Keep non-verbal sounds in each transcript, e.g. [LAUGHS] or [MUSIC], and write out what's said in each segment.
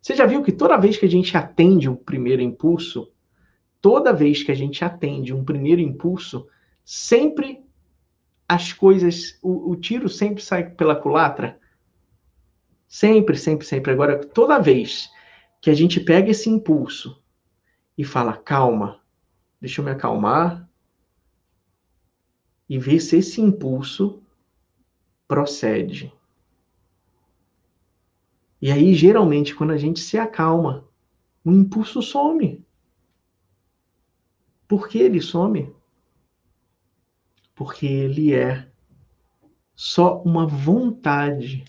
Você já viu que toda vez que a gente atende o primeiro impulso, toda vez que a gente atende um primeiro impulso, sempre as coisas, o, o tiro sempre sai pela culatra? Sempre, sempre, sempre. Agora, toda vez que a gente pega esse impulso e fala, calma, deixa eu me acalmar e ver se esse impulso procede. E aí, geralmente, quando a gente se acalma, o impulso some. Por que ele some? Porque ele é só uma vontade.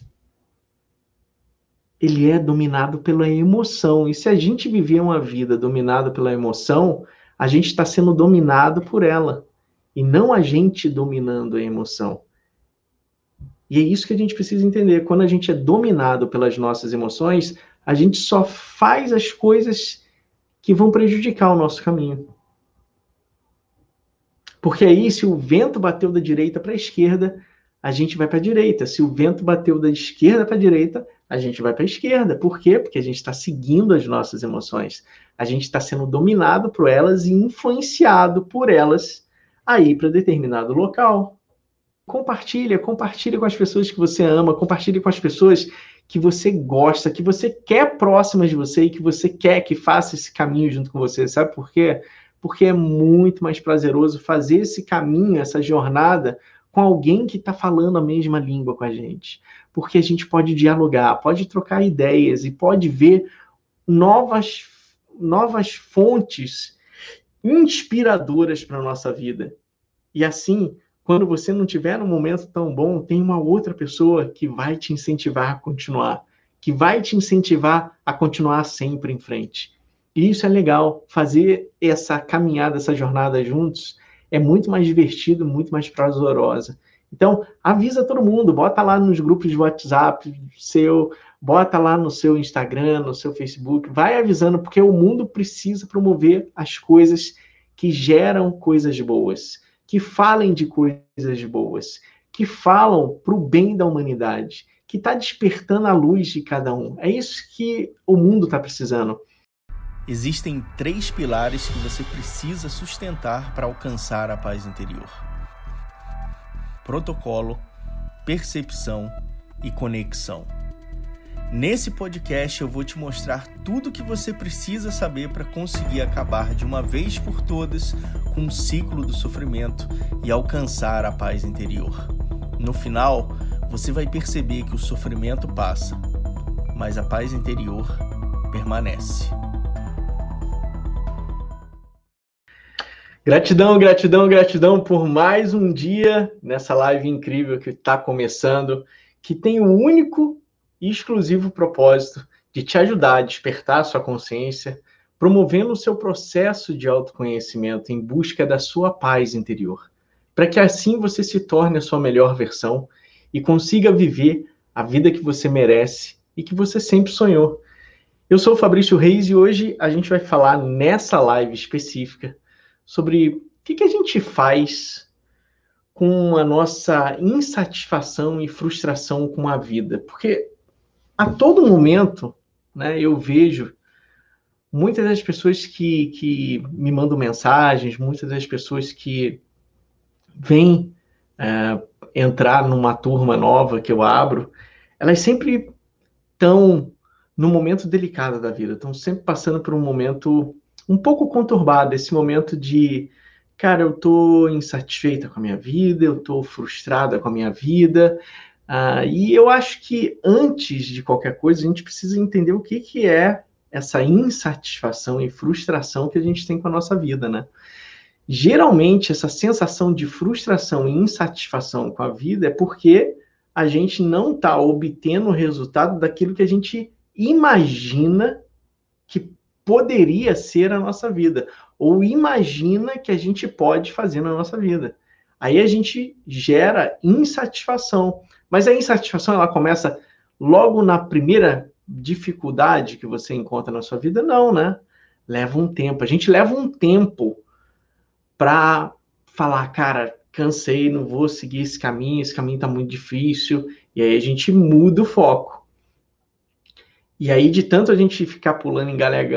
Ele é dominado pela emoção. E se a gente viver uma vida dominada pela emoção, a gente está sendo dominado por ela. E não a gente dominando a emoção. E é isso que a gente precisa entender. Quando a gente é dominado pelas nossas emoções, a gente só faz as coisas que vão prejudicar o nosso caminho. Porque aí, se o vento bateu da direita para a esquerda, a gente vai para a direita. Se o vento bateu da esquerda para a direita, a gente vai para a esquerda. Por quê? Porque a gente está seguindo as nossas emoções. A gente está sendo dominado por elas e influenciado por elas a ir para determinado local. Compartilha, compartilha com as pessoas que você ama, compartilha com as pessoas que você gosta, que você quer próximas de você e que você quer que faça esse caminho junto com você. Sabe por quê? Porque é muito mais prazeroso fazer esse caminho, essa jornada com alguém que está falando a mesma língua com a gente. Porque a gente pode dialogar, pode trocar ideias e pode ver novas, novas fontes inspiradoras para a nossa vida. E assim, quando você não tiver um momento tão bom, tem uma outra pessoa que vai te incentivar a continuar, que vai te incentivar a continuar sempre em frente. E isso é legal, fazer essa caminhada, essa jornada juntos é muito mais divertido, muito mais prazerosa. Então, avisa todo mundo, bota lá nos grupos de WhatsApp seu, bota lá no seu Instagram, no seu Facebook, vai avisando, porque o mundo precisa promover as coisas que geram coisas boas que falem de coisas boas, que falam para o bem da humanidade, que está despertando a luz de cada um. É isso que o mundo está precisando. Existem três pilares que você precisa sustentar para alcançar a paz interior: protocolo, percepção e conexão. Nesse podcast eu vou te mostrar tudo o que você precisa saber para conseguir acabar de uma vez por todas com o ciclo do sofrimento e alcançar a paz interior. No final, você vai perceber que o sofrimento passa, mas a paz interior permanece. Gratidão, gratidão, gratidão por mais um dia nessa live incrível que está começando, que tem o único e exclusivo propósito de te ajudar a despertar a sua consciência, promovendo o seu processo de autoconhecimento em busca da sua paz interior, para que assim você se torne a sua melhor versão e consiga viver a vida que você merece e que você sempre sonhou. Eu sou o Fabrício Reis e hoje a gente vai falar nessa live específica sobre o que, que a gente faz com a nossa insatisfação e frustração com a vida. Porque a todo momento, né, eu vejo muitas das pessoas que, que me mandam mensagens, muitas das pessoas que vêm é, entrar numa turma nova que eu abro, elas sempre estão num momento delicado da vida, estão sempre passando por um momento um pouco conturbado, esse momento de, cara, eu tô insatisfeita com a minha vida, eu tô frustrada com a minha vida, Uh, e eu acho que antes de qualquer coisa, a gente precisa entender o que, que é essa insatisfação e frustração que a gente tem com a nossa vida, né? Geralmente, essa sensação de frustração e insatisfação com a vida é porque a gente não está obtendo o resultado daquilo que a gente imagina que poderia ser a nossa vida, ou imagina que a gente pode fazer na nossa vida. Aí a gente gera insatisfação. Mas a insatisfação ela começa logo na primeira dificuldade que você encontra na sua vida? Não, né? Leva um tempo. A gente leva um tempo para falar, cara, cansei, não vou seguir esse caminho, esse caminho está muito difícil, e aí a gente muda o foco. E aí, de tanto a gente ficar pulando em galho,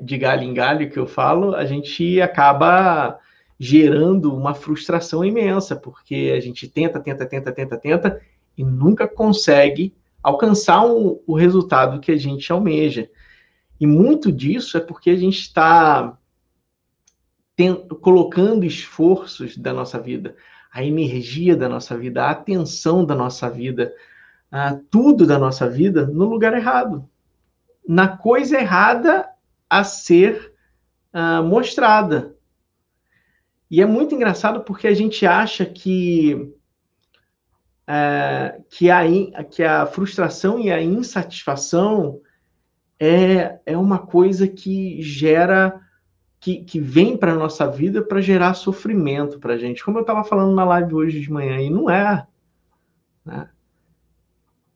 de galho em galho, que eu falo, a gente acaba gerando uma frustração imensa, porque a gente tenta, tenta, tenta, tenta, tenta, e nunca consegue alcançar o, o resultado que a gente almeja. E muito disso é porque a gente está colocando esforços da nossa vida, a energia da nossa vida, a atenção da nossa vida, tudo da nossa vida no lugar errado, na coisa errada a ser uh, mostrada. E é muito engraçado porque a gente acha que, uh, que, a, que a frustração e a insatisfação é, é uma coisa que gera, que, que vem para a nossa vida para gerar sofrimento para a gente. Como eu estava falando na live hoje de manhã, e não é. Né?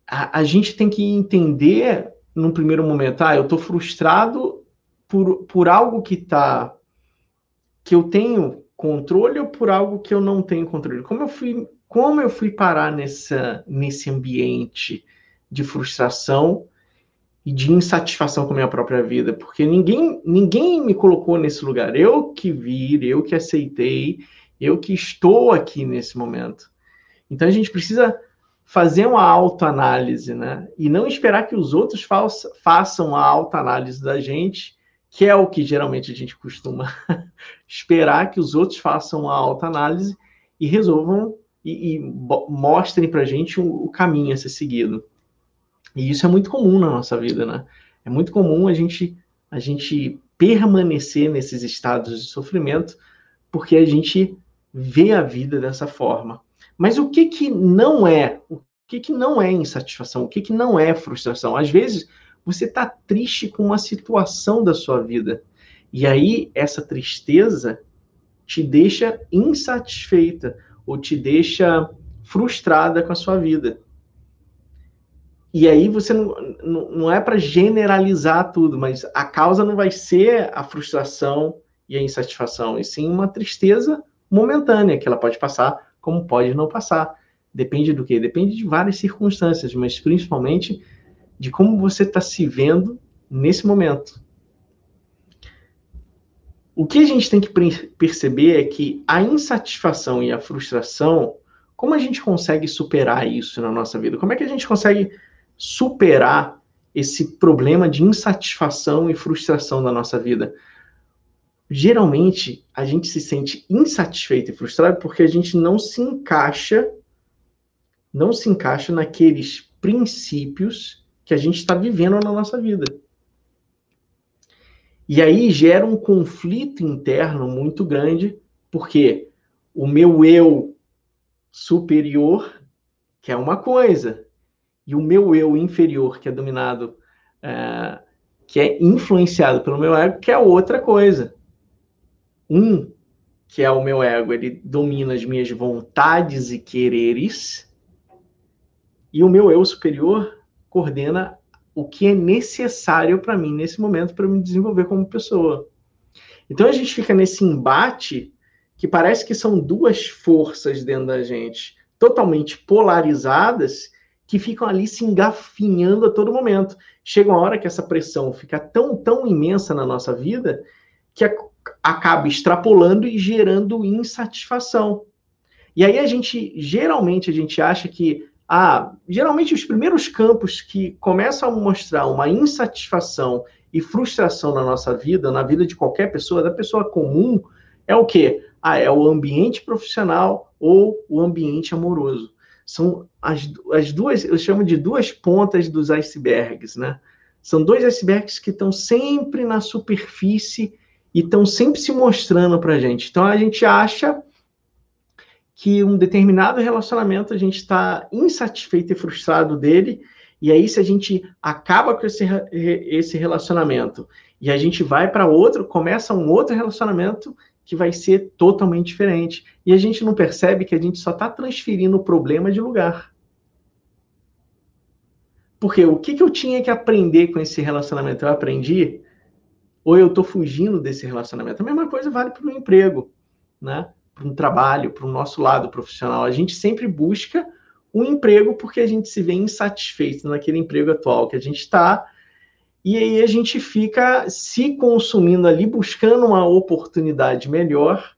a, a gente tem que entender num primeiro momento, ah, eu estou frustrado por, por algo que tá que eu tenho controle ou por algo que eu não tenho controle. Como eu fui, como eu fui parar nessa, nesse ambiente de frustração e de insatisfação com a minha própria vida? Porque ninguém, ninguém me colocou nesse lugar. Eu que vi, eu que aceitei, eu que estou aqui nesse momento. Então a gente precisa fazer uma autoanálise, né? E não esperar que os outros façam a autoanálise da gente, que é o que geralmente a gente costuma [LAUGHS] esperar que os outros façam a autoanálise e resolvam e, e mostrem para a gente o, o caminho a ser seguido. E isso é muito comum na nossa vida, né? É muito comum a gente a gente permanecer nesses estados de sofrimento porque a gente vê a vida dessa forma. Mas o que, que não é? O que, que não é insatisfação? O que, que não é frustração? Às vezes, você está triste com uma situação da sua vida. E aí, essa tristeza te deixa insatisfeita ou te deixa frustrada com a sua vida. E aí você não, não, não é para generalizar tudo, mas a causa não vai ser a frustração e a insatisfação, e sim uma tristeza momentânea que ela pode passar como pode não passar. Depende do quê? Depende de várias circunstâncias, mas principalmente de como você está se vendo nesse momento. O que a gente tem que perceber é que a insatisfação e a frustração, como a gente consegue superar isso na nossa vida? Como é que a gente consegue superar esse problema de insatisfação e frustração na nossa vida? geralmente a gente se sente insatisfeito e frustrado porque a gente não se encaixa, não se encaixa naqueles princípios que a gente está vivendo na nossa vida. E aí gera um conflito interno muito grande, porque o meu eu superior quer uma coisa, e o meu eu inferior, que é dominado, é, que é influenciado pelo meu ego, quer outra coisa um, que é o meu ego, ele domina as minhas vontades e quereres, e o meu eu superior coordena o que é necessário para mim nesse momento para me desenvolver como pessoa. Então a gente fica nesse embate que parece que são duas forças dentro da gente, totalmente polarizadas, que ficam ali se engafinhando a todo momento. Chega uma hora que essa pressão fica tão, tão imensa na nossa vida que acaba extrapolando e gerando insatisfação. E aí a gente, geralmente, a gente acha que, geralmente os primeiros campos que começam a mostrar uma insatisfação e frustração na nossa vida, na vida de qualquer pessoa, da pessoa comum, é o quê? Ah, é o ambiente profissional ou o ambiente amoroso. São as, as duas, eu chamo de duas pontas dos icebergs, né? São dois icebergs que estão sempre na superfície e estão sempre se mostrando para a gente. Então a gente acha que um determinado relacionamento a gente está insatisfeito e frustrado dele, e aí se a gente acaba com esse, esse relacionamento e a gente vai para outro, começa um outro relacionamento que vai ser totalmente diferente. E a gente não percebe que a gente só está transferindo o problema de lugar. Porque o que, que eu tinha que aprender com esse relacionamento? Eu aprendi ou eu estou fugindo desse relacionamento. A mesma coisa vale para o emprego, né? Para um trabalho, para o nosso lado profissional. A gente sempre busca um emprego porque a gente se vê insatisfeito naquele emprego atual que a gente está E aí a gente fica se consumindo ali, buscando uma oportunidade melhor,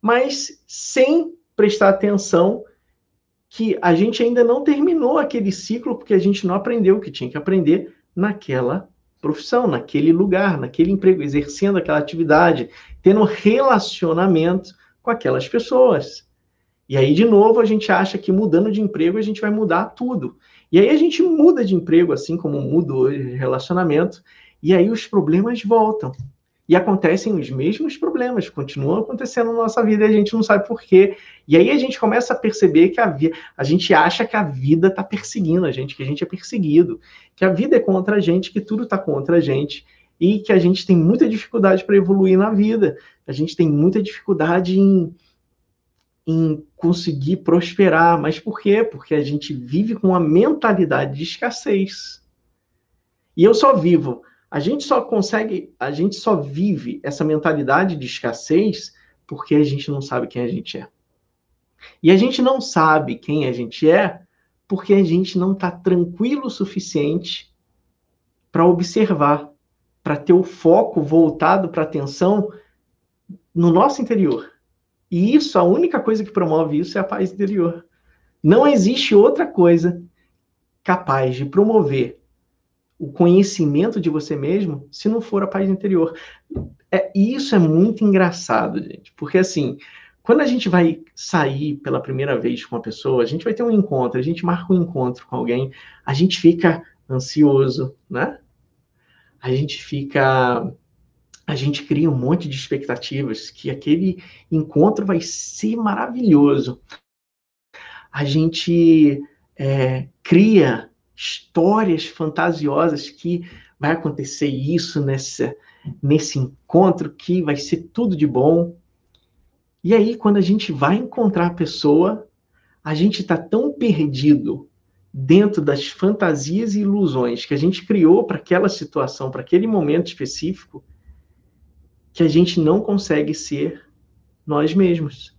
mas sem prestar atenção que a gente ainda não terminou aquele ciclo porque a gente não aprendeu o que tinha que aprender naquela profissão, naquele lugar, naquele emprego, exercendo aquela atividade, tendo relacionamento com aquelas pessoas. E aí, de novo, a gente acha que mudando de emprego a gente vai mudar tudo. E aí a gente muda de emprego, assim como muda o relacionamento, e aí os problemas voltam. E acontecem os mesmos problemas, continuam acontecendo na nossa vida e a gente não sabe por quê. E aí a gente começa a perceber que a, vi a gente acha que a vida está perseguindo a gente, que a gente é perseguido, que a vida é contra a gente, que tudo está contra a gente e que a gente tem muita dificuldade para evoluir na vida. A gente tem muita dificuldade em, em conseguir prosperar. Mas por quê? Porque a gente vive com uma mentalidade de escassez. E eu só vivo a gente só consegue, a gente só vive essa mentalidade de escassez porque a gente não sabe quem a gente é. E a gente não sabe quem a gente é porque a gente não está tranquilo o suficiente para observar, para ter o foco voltado para a atenção no nosso interior. E isso, a única coisa que promove isso é a paz interior. Não existe outra coisa capaz de promover o conhecimento de você mesmo se não for a paz interior. É, isso é muito engraçado, gente, porque assim, quando a gente vai sair pela primeira vez com uma pessoa, a gente vai ter um encontro, a gente marca um encontro com alguém, a gente fica ansioso, né? A gente fica. A gente cria um monte de expectativas que aquele encontro vai ser maravilhoso. A gente é, cria histórias fantasiosas que vai acontecer isso nessa, nesse encontro, que vai ser tudo de bom. E aí, quando a gente vai encontrar a pessoa, a gente está tão perdido dentro das fantasias e ilusões que a gente criou para aquela situação, para aquele momento específico, que a gente não consegue ser nós mesmos.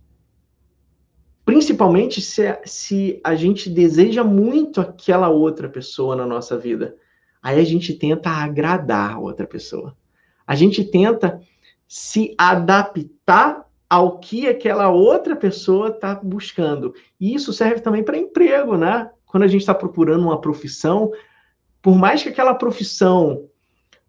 Principalmente se, se a gente deseja muito aquela outra pessoa na nossa vida. Aí a gente tenta agradar a outra pessoa. A gente tenta se adaptar ao que aquela outra pessoa está buscando. E isso serve também para emprego, né? Quando a gente está procurando uma profissão, por mais que aquela profissão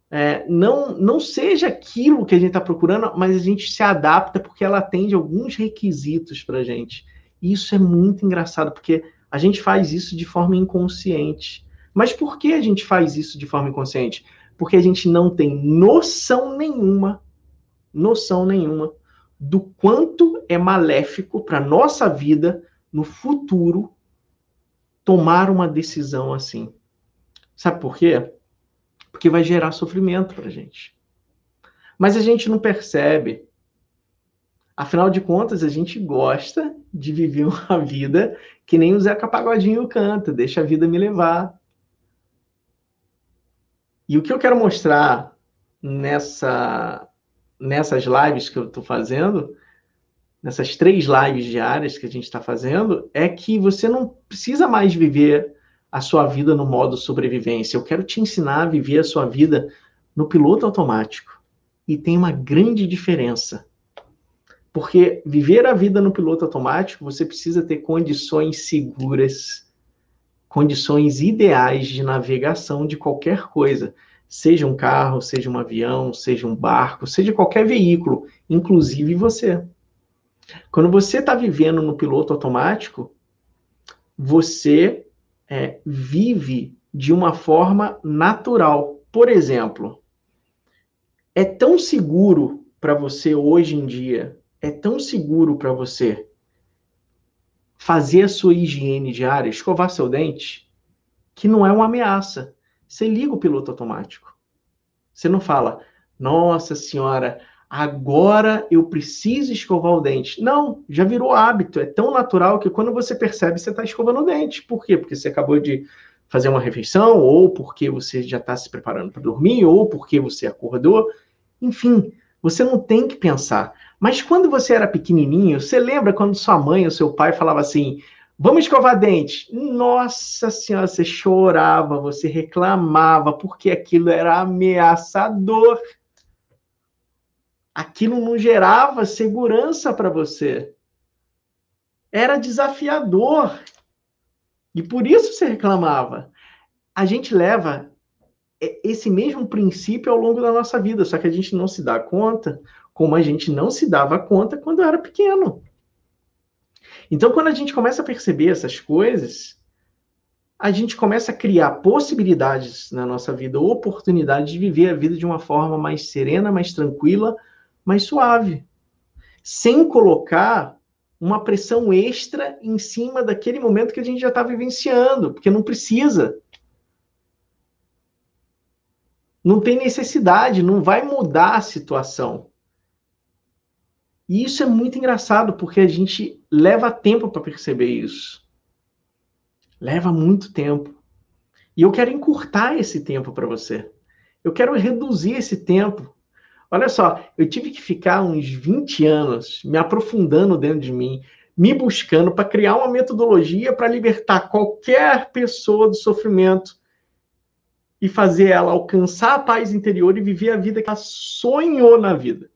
é, não, não seja aquilo que a gente está procurando, mas a gente se adapta porque ela atende alguns requisitos para a gente. Isso é muito engraçado, porque a gente faz isso de forma inconsciente. Mas por que a gente faz isso de forma inconsciente? Porque a gente não tem noção nenhuma, noção nenhuma do quanto é maléfico para nossa vida no futuro tomar uma decisão assim. Sabe por quê? Porque vai gerar sofrimento para a gente. Mas a gente não percebe Afinal de contas, a gente gosta de viver uma vida que nem o Zeca Pagodinho canta, deixa a vida me levar. E o que eu quero mostrar nessa, nessas lives que eu estou fazendo, nessas três lives diárias que a gente está fazendo, é que você não precisa mais viver a sua vida no modo sobrevivência. Eu quero te ensinar a viver a sua vida no piloto automático. E tem uma grande diferença porque viver a vida no piloto automático, você precisa ter condições seguras, condições ideais de navegação de qualquer coisa, seja um carro, seja um avião, seja um barco, seja qualquer veículo, inclusive você. Quando você está vivendo no piloto automático, você é, vive de uma forma natural. Por exemplo, é tão seguro para você hoje em dia é tão seguro para você fazer a sua higiene diária, escovar seu dente, que não é uma ameaça. Você liga o piloto automático. Você não fala, nossa senhora, agora eu preciso escovar o dente. Não, já virou hábito. É tão natural que quando você percebe, você está escovando o dente. Por quê? Porque você acabou de fazer uma refeição, ou porque você já está se preparando para dormir, ou porque você acordou. Enfim, você não tem que pensar. Mas quando você era pequenininho, você lembra quando sua mãe ou seu pai falava assim: Vamos escovar dente. Nossa senhora, você chorava, você reclamava, porque aquilo era ameaçador. Aquilo não gerava segurança para você. Era desafiador. E por isso você reclamava. A gente leva esse mesmo princípio ao longo da nossa vida, só que a gente não se dá conta, como a gente não se dava conta quando era pequeno. Então, quando a gente começa a perceber essas coisas, a gente começa a criar possibilidades na nossa vida, oportunidades de viver a vida de uma forma mais serena, mais tranquila, mais suave, sem colocar uma pressão extra em cima daquele momento que a gente já está vivenciando, porque não precisa. Não tem necessidade, não vai mudar a situação. E isso é muito engraçado, porque a gente leva tempo para perceber isso. Leva muito tempo. E eu quero encurtar esse tempo para você. Eu quero reduzir esse tempo. Olha só, eu tive que ficar uns 20 anos me aprofundando dentro de mim, me buscando para criar uma metodologia para libertar qualquer pessoa do sofrimento e fazer ela alcançar a paz interior e viver a vida que ela sonhou na vida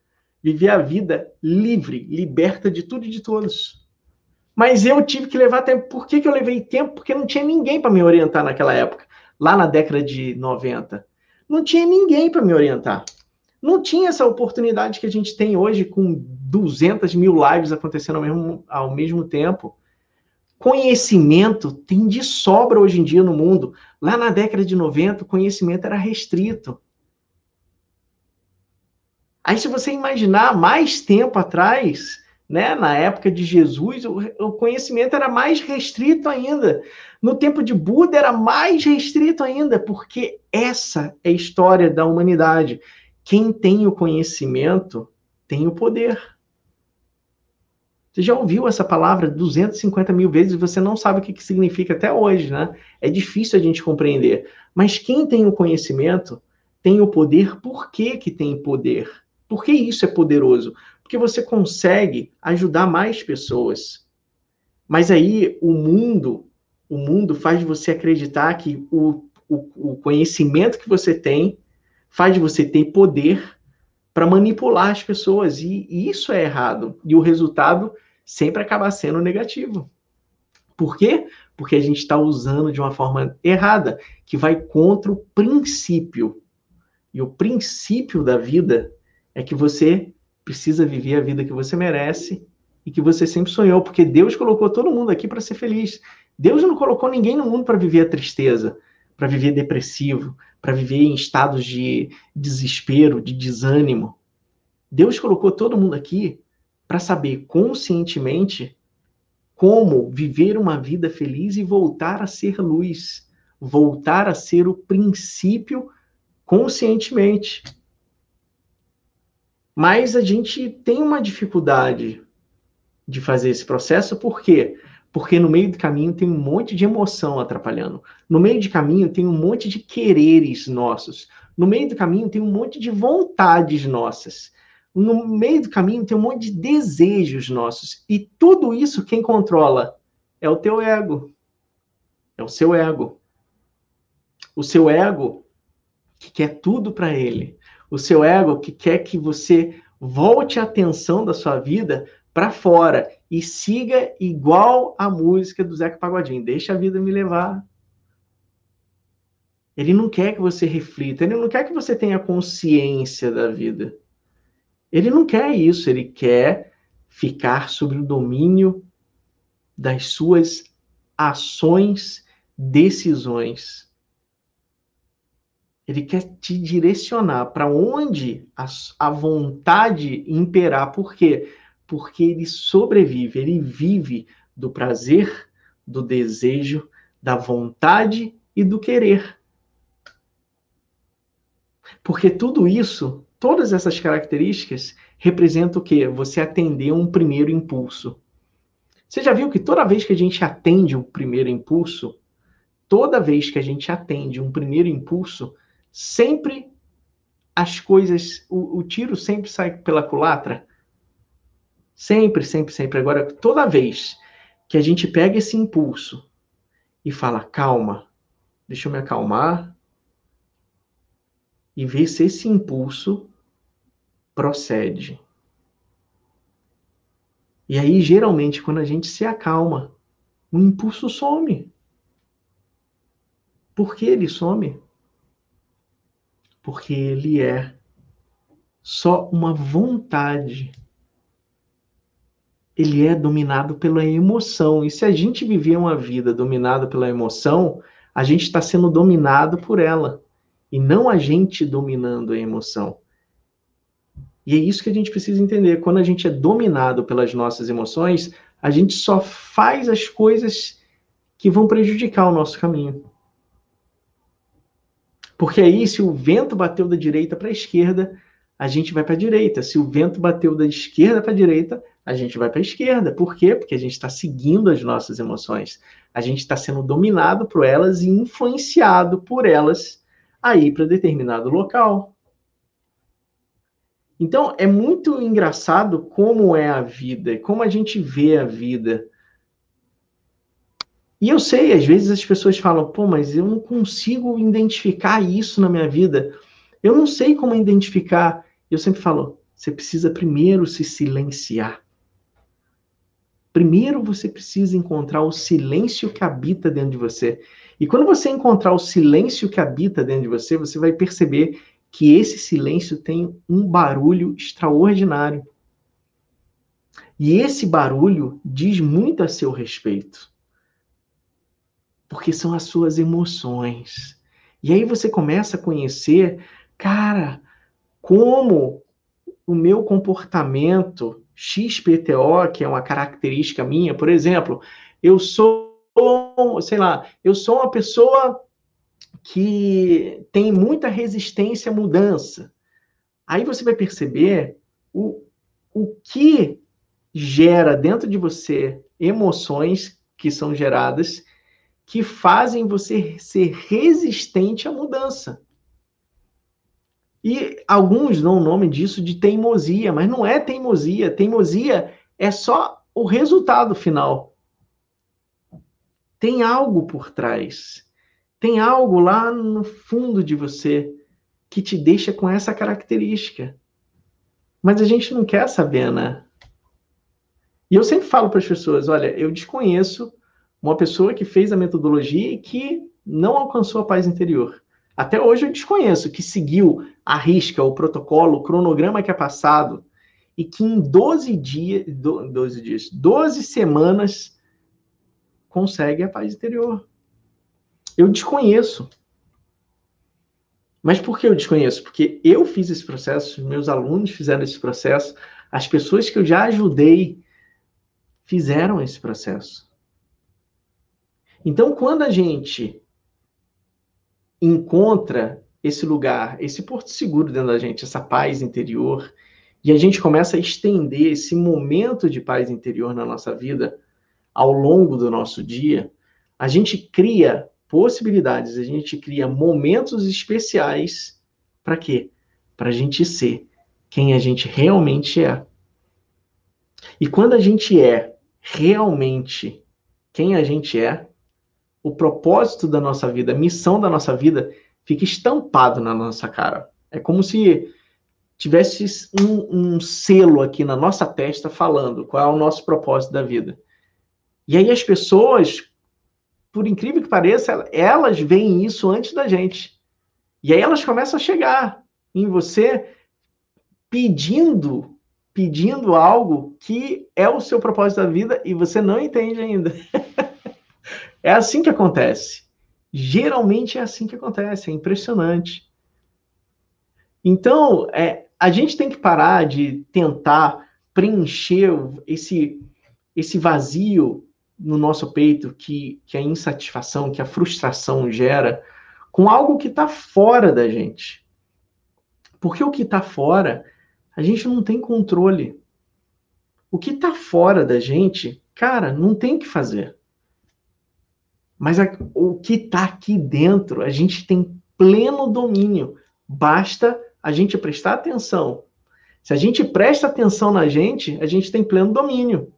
viver a vida livre, liberta de tudo e de todos. Mas eu tive que levar tempo. Por que, que eu levei tempo? Porque não tinha ninguém para me orientar naquela época, lá na década de 90. Não tinha ninguém para me orientar. Não tinha essa oportunidade que a gente tem hoje com 200 mil lives acontecendo ao mesmo, ao mesmo tempo. Conhecimento tem de sobra hoje em dia no mundo. Lá na década de 90, o conhecimento era restrito. Aí, se você imaginar mais tempo atrás, né, na época de Jesus, o, o conhecimento era mais restrito ainda. No tempo de Buda era mais restrito ainda, porque essa é a história da humanidade. Quem tem o conhecimento tem o poder. Você já ouviu essa palavra 250 mil vezes e você não sabe o que, que significa até hoje, né? É difícil a gente compreender. Mas quem tem o conhecimento tem o poder. Por que, que tem poder? Por que isso é poderoso? Porque você consegue ajudar mais pessoas. Mas aí o mundo, o mundo faz você acreditar que o, o, o conhecimento que você tem faz você ter poder para manipular as pessoas. E, e isso é errado. E o resultado sempre acaba sendo negativo. Por quê? Porque a gente está usando de uma forma errada, que vai contra o princípio. E o princípio da vida é que você precisa viver a vida que você merece e que você sempre sonhou, porque Deus colocou todo mundo aqui para ser feliz. Deus não colocou ninguém no mundo para viver a tristeza, para viver depressivo, para viver em estados de desespero, de desânimo. Deus colocou todo mundo aqui para saber conscientemente como viver uma vida feliz e voltar a ser luz, voltar a ser o princípio conscientemente. Mas a gente tem uma dificuldade de fazer esse processo, por quê? Porque no meio do caminho tem um monte de emoção atrapalhando. No meio do caminho tem um monte de quereres nossos. No meio do caminho tem um monte de vontades nossas. No meio do caminho tem um monte de desejos nossos. E tudo isso quem controla é o teu ego. É o seu ego. O seu ego que quer tudo para ele o seu ego que quer que você volte a atenção da sua vida para fora e siga igual a música do Zeca Pagodinho. Deixa a vida me levar. Ele não quer que você reflita, ele não quer que você tenha consciência da vida. Ele não quer isso, ele quer ficar sob o domínio das suas ações, decisões. Ele quer te direcionar para onde a, a vontade imperar. Por quê? Porque ele sobrevive, ele vive do prazer, do desejo, da vontade e do querer. Porque tudo isso, todas essas características, representam o quê? Você atender um primeiro impulso. Você já viu que toda vez que a gente atende o primeiro impulso, toda vez que a gente atende um primeiro impulso, sempre as coisas, o, o, tiro sempre sai pela culatra. Sempre, sempre, sempre. Agora, toda vez que a gente pega esse impulso e fala: calma, deixa eu me acalmar e ver se esse impulso procede. E aí, geralmente, quando a gente se acalma, o impulso some. Por que ele some? Porque ele é só uma vontade. Ele é dominado pela emoção. E se a gente viver uma vida dominada pela emoção, a gente está sendo dominado por ela. E não a gente dominando a emoção. E é isso que a gente precisa entender. Quando a gente é dominado pelas nossas emoções, a gente só faz as coisas que vão prejudicar o nosso caminho. Porque aí, se o vento bateu da direita para a esquerda, a gente vai para a direita. Se o vento bateu da esquerda para a direita, a gente vai para a esquerda. Por quê? Porque a gente está seguindo as nossas emoções. A gente está sendo dominado por elas e influenciado por elas a ir para determinado local. Então, é muito engraçado como é a vida, como a gente vê a vida. E eu sei, às vezes as pessoas falam, pô, mas eu não consigo identificar isso na minha vida. Eu não sei como identificar. Eu sempre falo, você precisa primeiro se silenciar. Primeiro você precisa encontrar o silêncio que habita dentro de você. E quando você encontrar o silêncio que habita dentro de você, você vai perceber que esse silêncio tem um barulho extraordinário. E esse barulho diz muito a seu respeito. Porque são as suas emoções. E aí você começa a conhecer, cara, como o meu comportamento XPTO, que é uma característica minha, por exemplo, eu sou, sei lá, eu sou uma pessoa que tem muita resistência à mudança. Aí você vai perceber o, o que gera dentro de você emoções que são geradas que fazem você ser resistente à mudança. E alguns dão o nome disso de teimosia, mas não é teimosia. Teimosia é só o resultado final. Tem algo por trás. Tem algo lá no fundo de você que te deixa com essa característica. Mas a gente não quer saber, né? E eu sempre falo para as pessoas: olha, eu desconheço uma pessoa que fez a metodologia e que não alcançou a paz interior. Até hoje eu desconheço que seguiu a risca, o protocolo, o cronograma que é passado e que em 12 dias, 12 dias, 12 semanas consegue a paz interior. Eu desconheço. Mas por que eu desconheço? Porque eu fiz esse processo, meus alunos fizeram esse processo, as pessoas que eu já ajudei fizeram esse processo. Então, quando a gente encontra esse lugar, esse porto seguro dentro da gente, essa paz interior, e a gente começa a estender esse momento de paz interior na nossa vida ao longo do nosso dia, a gente cria possibilidades, a gente cria momentos especiais para quê? Para a gente ser quem a gente realmente é. E quando a gente é realmente quem a gente é, o propósito da nossa vida, a missão da nossa vida fica estampado na nossa cara. É como se tivesse um, um, selo aqui na nossa testa falando qual é o nosso propósito da vida. E aí as pessoas por incrível que pareça, elas veem isso antes da gente. E aí elas começam a chegar em você pedindo, pedindo algo que é o seu propósito da vida e você não entende ainda. [LAUGHS] é assim que acontece. Geralmente é assim que acontece, é impressionante. Então, é, a gente tem que parar de tentar preencher esse, esse vazio no nosso peito que, que a insatisfação, que a frustração gera com algo que está fora da gente. Porque o que está fora, a gente não tem controle. O que está fora da gente, cara, não tem o que fazer. Mas a, o que está aqui dentro, a gente tem pleno domínio. Basta a gente prestar atenção. Se a gente presta atenção na gente, a gente tem pleno domínio.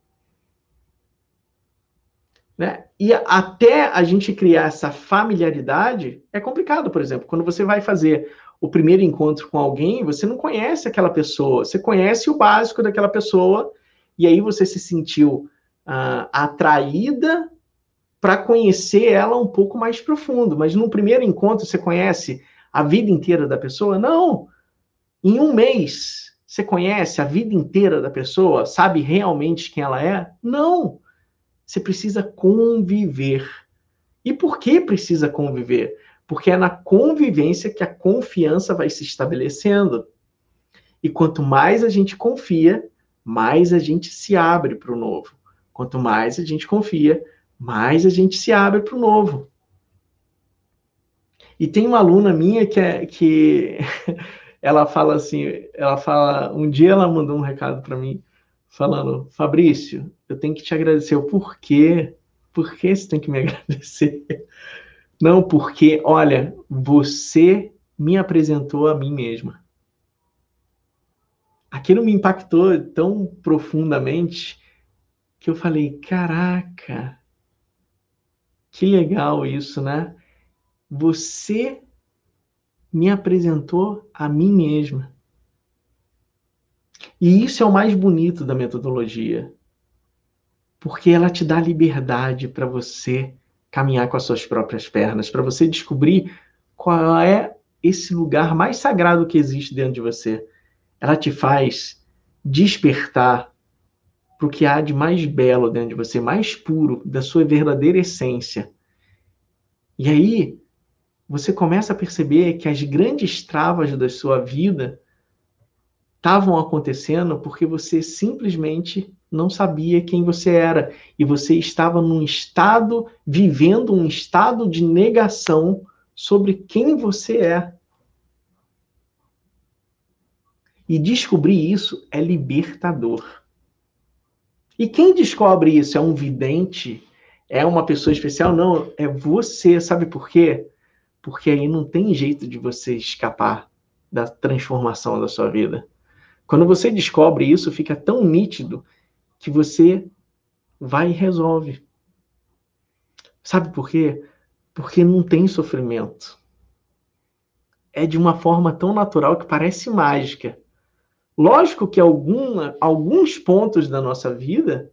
Né? E até a gente criar essa familiaridade é complicado, por exemplo, quando você vai fazer o primeiro encontro com alguém, você não conhece aquela pessoa, você conhece o básico daquela pessoa, e aí você se sentiu uh, atraída para conhecer ela um pouco mais profundo. Mas no primeiro encontro você conhece a vida inteira da pessoa? Não. Em um mês você conhece a vida inteira da pessoa, sabe realmente quem ela é? Não. Você precisa conviver. E por que precisa conviver? Porque é na convivência que a confiança vai se estabelecendo. E quanto mais a gente confia, mais a gente se abre para o novo. Quanto mais a gente confia, mais a gente se abre para o novo. E tem uma aluna minha que, é, que [LAUGHS] ela fala assim, ela fala, um dia ela mandou um recado para mim, falando, Fabrício, eu tenho que te agradecer. O porquê? Por que você tem que me [LAUGHS] agradecer? Não, porque, olha, você me apresentou a mim mesma. Aquilo me impactou tão profundamente que eu falei: caraca, que legal isso, né? Você me apresentou a mim mesma. E isso é o mais bonito da metodologia, porque ela te dá liberdade para você caminhar com as suas próprias pernas, para você descobrir qual é esse lugar mais sagrado que existe dentro de você. Ela te faz despertar para o que há de mais belo dentro de você, mais puro, da sua verdadeira essência. E aí, você começa a perceber que as grandes travas da sua vida estavam acontecendo porque você simplesmente não sabia quem você era e você estava num estado, vivendo um estado de negação sobre quem você é. E descobrir isso é libertador. E quem descobre isso? É um vidente? É uma pessoa especial? Não, é você. Sabe por quê? Porque aí não tem jeito de você escapar da transformação da sua vida. Quando você descobre isso, fica tão nítido que você vai e resolve. Sabe por quê? Porque não tem sofrimento. É de uma forma tão natural que parece mágica. Lógico que alguns pontos da nossa vida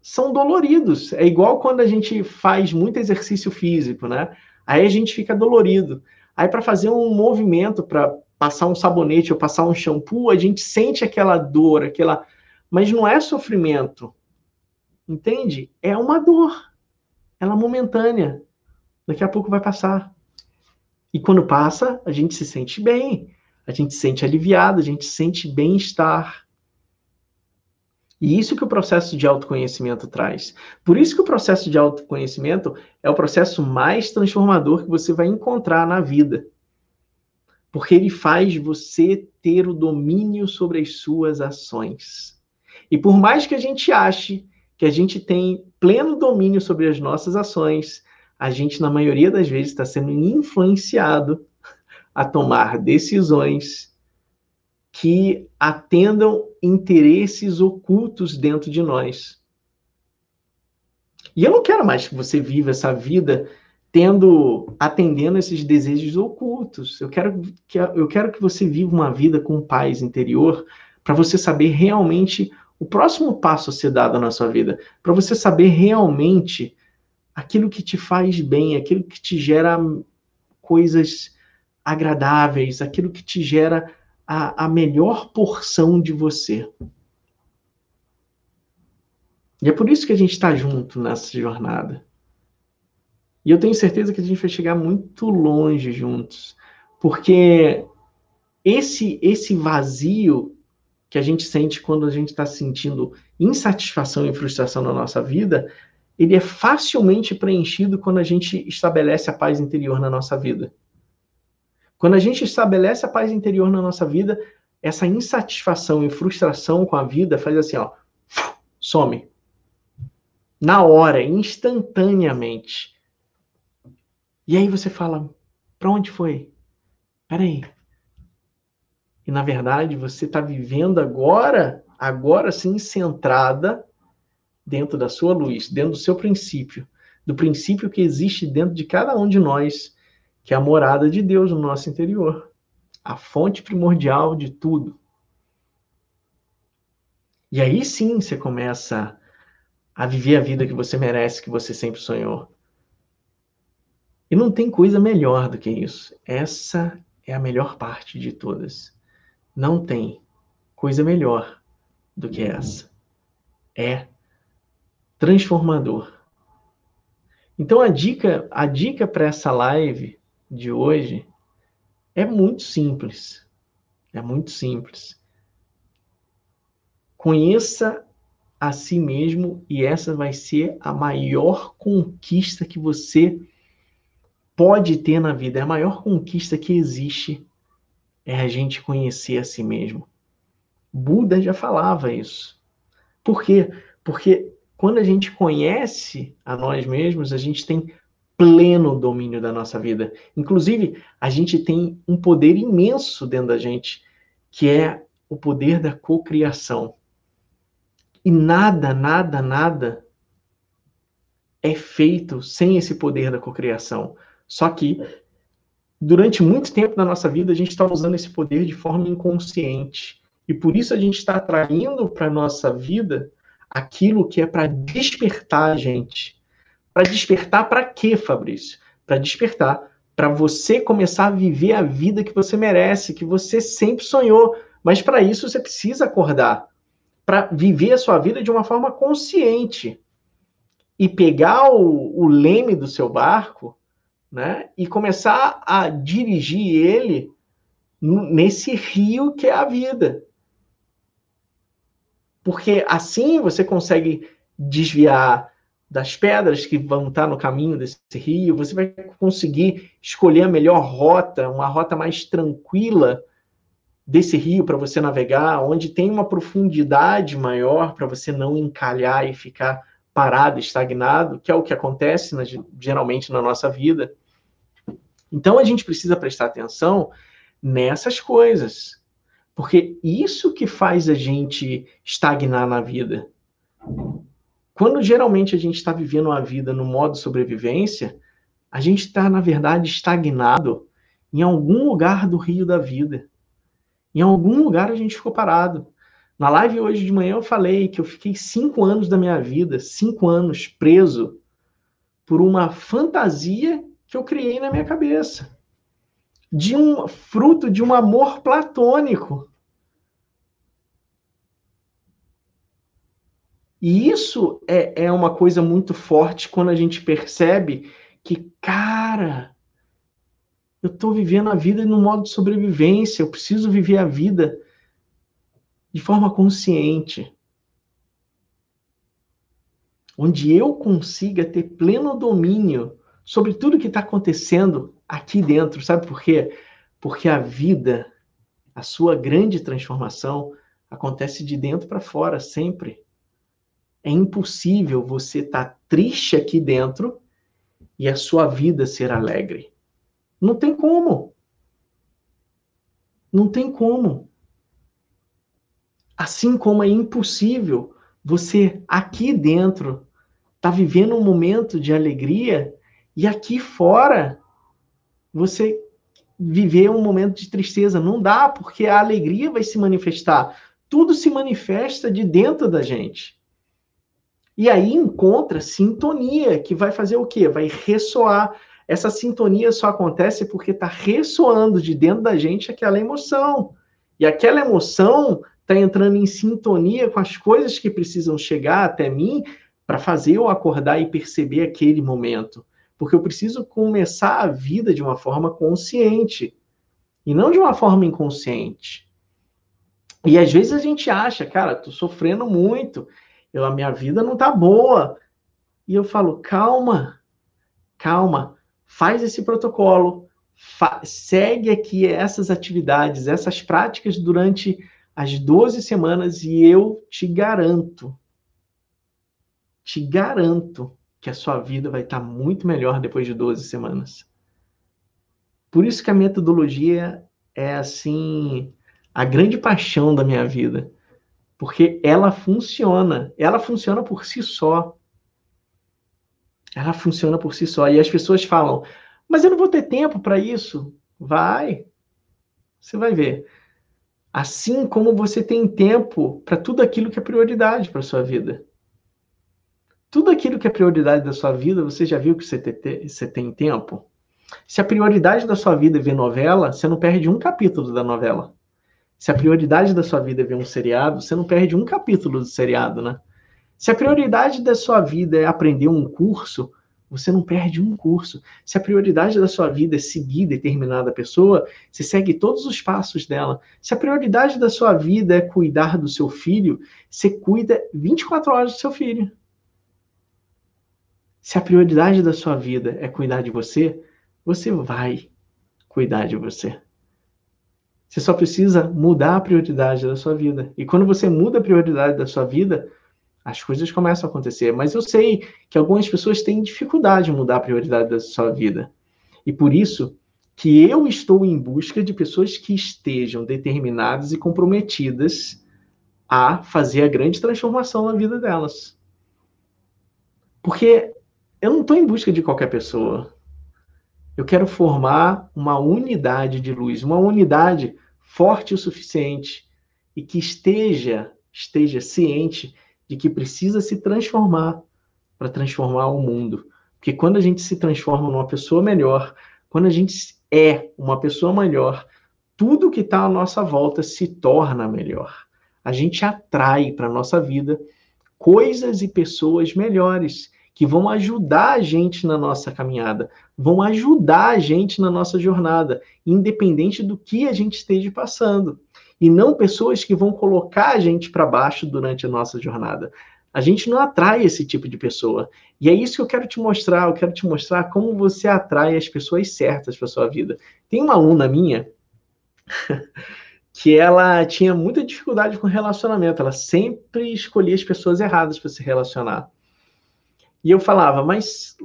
são doloridos. É igual quando a gente faz muito exercício físico, né? Aí a gente fica dolorido. Aí para fazer um movimento, para passar um sabonete ou passar um shampoo, a gente sente aquela dor, aquela, mas não é sofrimento. Entende? É uma dor. Ela é momentânea. Daqui a pouco vai passar. E quando passa, a gente se sente bem a gente se sente aliviado, a gente sente bem-estar. E isso que o processo de autoconhecimento traz. Por isso que o processo de autoconhecimento é o processo mais transformador que você vai encontrar na vida. Porque ele faz você ter o domínio sobre as suas ações. E por mais que a gente ache que a gente tem pleno domínio sobre as nossas ações, a gente, na maioria das vezes, está sendo influenciado a tomar decisões que atendam interesses ocultos dentro de nós. E eu não quero mais que você viva essa vida tendo atendendo esses desejos ocultos. Eu quero que eu quero que você viva uma vida com paz interior para você saber realmente o próximo passo a ser dado na sua vida, para você saber realmente aquilo que te faz bem, aquilo que te gera coisas agradáveis, aquilo que te gera a, a melhor porção de você. E é por isso que a gente está junto nessa jornada. E eu tenho certeza que a gente vai chegar muito longe juntos, porque esse esse vazio que a gente sente quando a gente está sentindo insatisfação e frustração na nossa vida, ele é facilmente preenchido quando a gente estabelece a paz interior na nossa vida. Quando a gente estabelece a paz interior na nossa vida, essa insatisfação e frustração com a vida faz assim, ó, some. Na hora, instantaneamente. E aí você fala, para onde foi? Peraí. E na verdade você está vivendo agora, agora sim, centrada dentro da sua luz, dentro do seu princípio, do princípio que existe dentro de cada um de nós, que é a morada de Deus no nosso interior, a fonte primordial de tudo. E aí sim você começa a viver a vida que você merece, que você sempre sonhou. E não tem coisa melhor do que isso. Essa é a melhor parte de todas. Não tem coisa melhor do que essa. É transformador. Então a dica, a dica para essa live de hoje é muito simples. É muito simples. Conheça a si mesmo e essa vai ser a maior conquista que você pode ter na vida. É a maior conquista que existe é a gente conhecer a si mesmo. Buda já falava isso. Por quê? Porque quando a gente conhece a nós mesmos, a gente tem pleno domínio da nossa vida. Inclusive, a gente tem um poder imenso dentro da gente, que é o poder da cocriação. E nada, nada, nada é feito sem esse poder da cocriação. Só que durante muito tempo da nossa vida a gente está usando esse poder de forma inconsciente. E por isso a gente está atraindo para nossa vida aquilo que é para despertar a gente. Para despertar para quê, Fabrício? Para despertar para você começar a viver a vida que você merece, que você sempre sonhou. Mas para isso você precisa acordar para viver a sua vida de uma forma consciente e pegar o, o leme do seu barco, né, e começar a dirigir ele nesse rio que é a vida. Porque assim você consegue desviar das pedras que vão estar no caminho desse rio, você vai conseguir escolher a melhor rota, uma rota mais tranquila desse rio para você navegar, onde tem uma profundidade maior para você não encalhar e ficar parado, estagnado, que é o que acontece na, geralmente na nossa vida. Então a gente precisa prestar atenção nessas coisas, porque isso que faz a gente estagnar na vida. Quando geralmente a gente está vivendo uma vida no modo sobrevivência, a gente está, na verdade, estagnado em algum lugar do rio da vida. Em algum lugar a gente ficou parado. Na live hoje de manhã eu falei que eu fiquei cinco anos da minha vida, cinco anos preso por uma fantasia que eu criei na minha cabeça, de um fruto de um amor platônico. E isso é, é uma coisa muito forte quando a gente percebe que, cara, eu estou vivendo a vida no modo de sobrevivência, eu preciso viver a vida de forma consciente. Onde eu consiga ter pleno domínio sobre tudo que está acontecendo aqui dentro. Sabe por quê? Porque a vida, a sua grande transformação, acontece de dentro para fora, sempre. É impossível você estar tá triste aqui dentro e a sua vida ser alegre. Não tem como. Não tem como. Assim como é impossível você aqui dentro tá vivendo um momento de alegria e aqui fora você viver um momento de tristeza. Não dá, porque a alegria vai se manifestar. Tudo se manifesta de dentro da gente. E aí encontra sintonia, que vai fazer o quê? Vai ressoar essa sintonia só acontece porque está ressoando de dentro da gente aquela emoção. E aquela emoção está entrando em sintonia com as coisas que precisam chegar até mim para fazer eu acordar e perceber aquele momento. Porque eu preciso começar a vida de uma forma consciente e não de uma forma inconsciente. E às vezes a gente acha, cara, tô sofrendo muito, eu, a minha vida não tá boa. E eu falo, calma, calma, faz esse protocolo, fa segue aqui essas atividades, essas práticas durante as 12 semanas e eu te garanto, te garanto que a sua vida vai estar muito melhor depois de 12 semanas. Por isso que a metodologia é assim a grande paixão da minha vida, Porque ela funciona, ela funciona por si só. Ela funciona por si só. E as pessoas falam, mas eu não vou ter tempo para isso. Vai. Você vai ver. Assim como você tem tempo para tudo aquilo que é prioridade para sua vida. Tudo aquilo que é prioridade da sua vida, você já viu que você, te, você tem tempo? Se a prioridade da sua vida é ver novela, você não perde um capítulo da novela. Se a prioridade da sua vida é ver um seriado, você não perde um capítulo do seriado, né? Se a prioridade da sua vida é aprender um curso, você não perde um curso. Se a prioridade da sua vida é seguir determinada pessoa, você segue todos os passos dela. Se a prioridade da sua vida é cuidar do seu filho, você cuida 24 horas do seu filho. Se a prioridade da sua vida é cuidar de você, você vai cuidar de você. Você só precisa mudar a prioridade da sua vida. E quando você muda a prioridade da sua vida, as coisas começam a acontecer. Mas eu sei que algumas pessoas têm dificuldade em mudar a prioridade da sua vida. E por isso que eu estou em busca de pessoas que estejam determinadas e comprometidas a fazer a grande transformação na vida delas. Porque eu não estou em busca de qualquer pessoa. Eu quero formar uma unidade de luz, uma unidade forte o suficiente e que esteja esteja ciente de que precisa se transformar para transformar o mundo. Porque quando a gente se transforma numa pessoa melhor, quando a gente é uma pessoa melhor, tudo que está à nossa volta se torna melhor. A gente atrai para a nossa vida coisas e pessoas melhores que vão ajudar a gente na nossa caminhada, vão ajudar a gente na nossa jornada, independente do que a gente esteja passando. E não pessoas que vão colocar a gente para baixo durante a nossa jornada. A gente não atrai esse tipo de pessoa. E é isso que eu quero te mostrar. Eu quero te mostrar como você atrai as pessoas certas para sua vida. Tem uma aluna minha [LAUGHS] que ela tinha muita dificuldade com relacionamento. Ela sempre escolhia as pessoas erradas para se relacionar. E eu falava, mas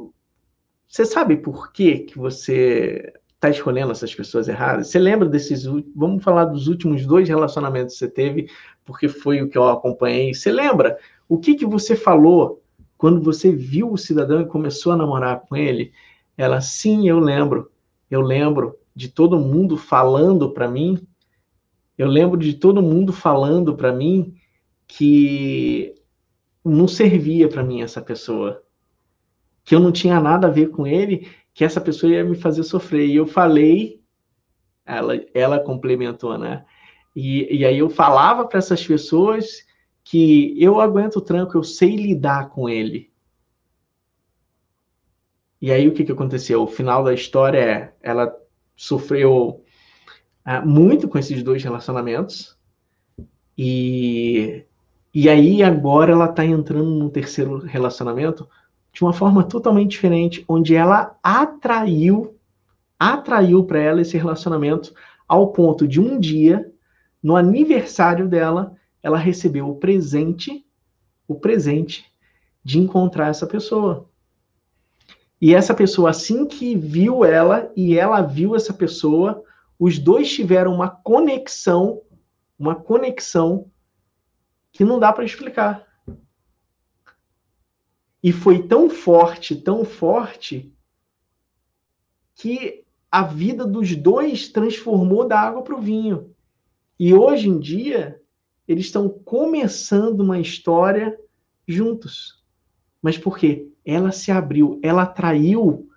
você sabe por que, que você está escolhendo essas pessoas erradas? Você lembra desses. Vamos falar dos últimos dois relacionamentos que você teve, porque foi o que eu acompanhei. Você lembra o que, que você falou quando você viu o cidadão e começou a namorar com ele? Ela, sim, eu lembro. Eu lembro de todo mundo falando para mim. Eu lembro de todo mundo falando para mim que não servia para mim essa pessoa que eu não tinha nada a ver com ele, que essa pessoa ia me fazer sofrer. E eu falei, ela, ela complementou, né? E, e aí eu falava para essas pessoas que eu aguento o tranco, eu sei lidar com ele. E aí o que, que aconteceu? O final da história é, ela sofreu uh, muito com esses dois relacionamentos. E, e aí agora ela está entrando no terceiro relacionamento de uma forma totalmente diferente, onde ela atraiu, atraiu para ela esse relacionamento ao ponto de um dia, no aniversário dela, ela recebeu o presente, o presente de encontrar essa pessoa. E essa pessoa, assim que viu ela e ela viu essa pessoa, os dois tiveram uma conexão, uma conexão que não dá para explicar. E foi tão forte, tão forte, que a vida dos dois transformou da água para o vinho. E hoje em dia, eles estão começando uma história juntos. Mas por quê? Ela se abriu, ela atraiu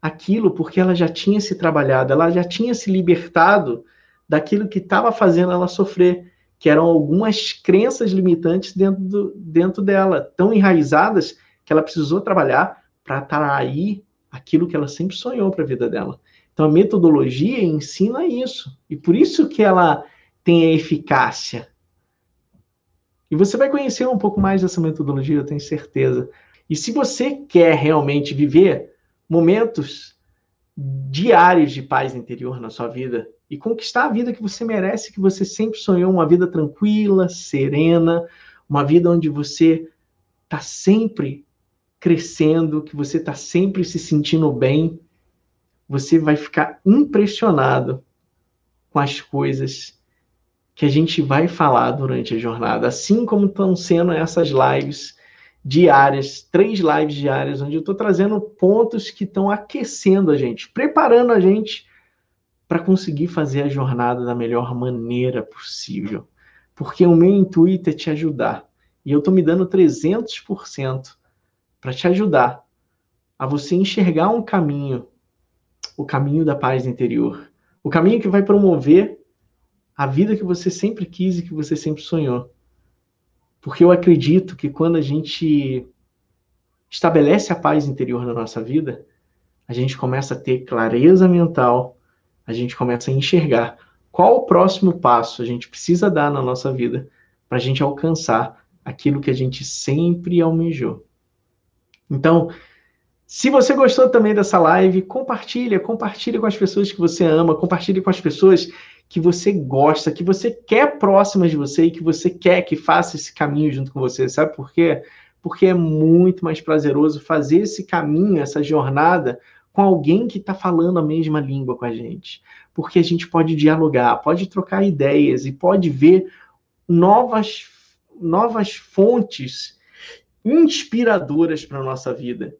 aquilo porque ela já tinha se trabalhado, ela já tinha se libertado daquilo que estava fazendo ela sofrer, que eram algumas crenças limitantes dentro, do, dentro dela, tão enraizadas que ela precisou trabalhar para atrair aquilo que ela sempre sonhou para a vida dela. Então a metodologia ensina isso. E por isso que ela tem a eficácia. E você vai conhecer um pouco mais dessa metodologia, eu tenho certeza. E se você quer realmente viver momentos diários de paz interior na sua vida e conquistar a vida que você merece, que você sempre sonhou, uma vida tranquila, serena, uma vida onde você está sempre crescendo, que você está sempre se sentindo bem, você vai ficar impressionado com as coisas que a gente vai falar durante a jornada, assim como estão sendo essas lives diárias, três lives diárias, onde eu estou trazendo pontos que estão aquecendo a gente, preparando a gente para conseguir fazer a jornada da melhor maneira possível. Porque o meu intuito é te ajudar. E eu estou me dando 300% para te ajudar a você enxergar um caminho, o caminho da paz interior, o caminho que vai promover a vida que você sempre quis e que você sempre sonhou. Porque eu acredito que quando a gente estabelece a paz interior na nossa vida, a gente começa a ter clareza mental, a gente começa a enxergar qual o próximo passo a gente precisa dar na nossa vida para a gente alcançar aquilo que a gente sempre almejou. Então, se você gostou também dessa live, compartilha, compartilha com as pessoas que você ama, compartilha com as pessoas que você gosta, que você quer próximas de você e que você quer que faça esse caminho junto com você. Sabe por quê? Porque é muito mais prazeroso fazer esse caminho, essa jornada com alguém que está falando a mesma língua com a gente. Porque a gente pode dialogar, pode trocar ideias e pode ver novas, novas fontes inspiradoras para a nossa vida.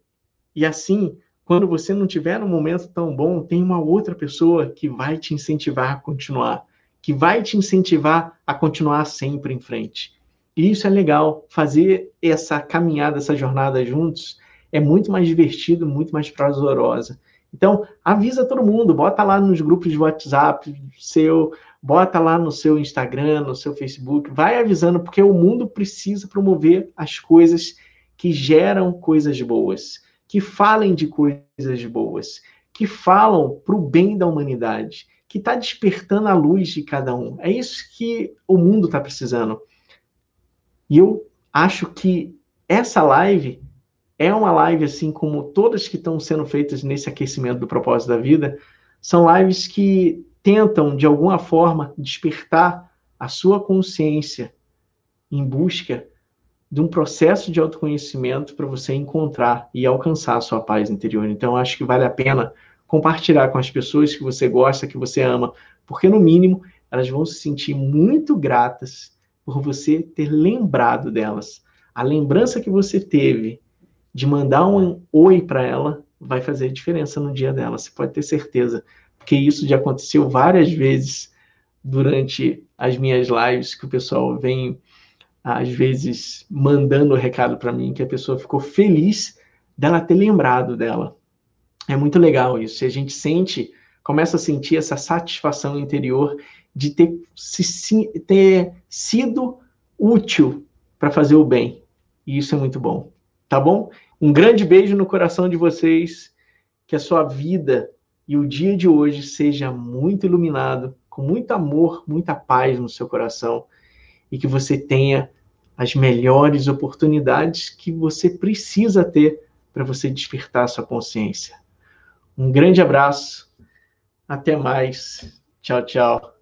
E assim, quando você não tiver um momento tão bom, tem uma outra pessoa que vai te incentivar a continuar, que vai te incentivar a continuar sempre em frente. E isso é legal, fazer essa caminhada, essa jornada juntos é muito mais divertido, muito mais prazerosa. Então, avisa todo mundo, bota lá nos grupos de WhatsApp seu, bota lá no seu Instagram, no seu Facebook, vai avisando, porque o mundo precisa promover as coisas que geram coisas boas, que falem de coisas boas, que falam para o bem da humanidade, que está despertando a luz de cada um. É isso que o mundo está precisando. E eu acho que essa live é uma live, assim como todas que estão sendo feitas nesse aquecimento do propósito da vida, são lives que tentam, de alguma forma, despertar a sua consciência em busca de um processo de autoconhecimento para você encontrar e alcançar a sua paz interior. Então, acho que vale a pena compartilhar com as pessoas que você gosta, que você ama, porque, no mínimo, elas vão se sentir muito gratas por você ter lembrado delas. A lembrança que você teve de mandar um oi para ela vai fazer diferença no dia dela, você pode ter certeza. Porque isso já aconteceu várias vezes durante as minhas lives, que o pessoal vem, às vezes, mandando o recado para mim, que a pessoa ficou feliz dela ter lembrado dela. É muito legal isso. E a gente sente, começa a sentir essa satisfação interior de ter, se, ter sido útil para fazer o bem. E isso é muito bom tá bom? Um grande beijo no coração de vocês, que a sua vida e o dia de hoje seja muito iluminado, com muito amor, muita paz no seu coração e que você tenha as melhores oportunidades que você precisa ter para você despertar sua consciência. Um grande abraço, até mais, tchau, tchau.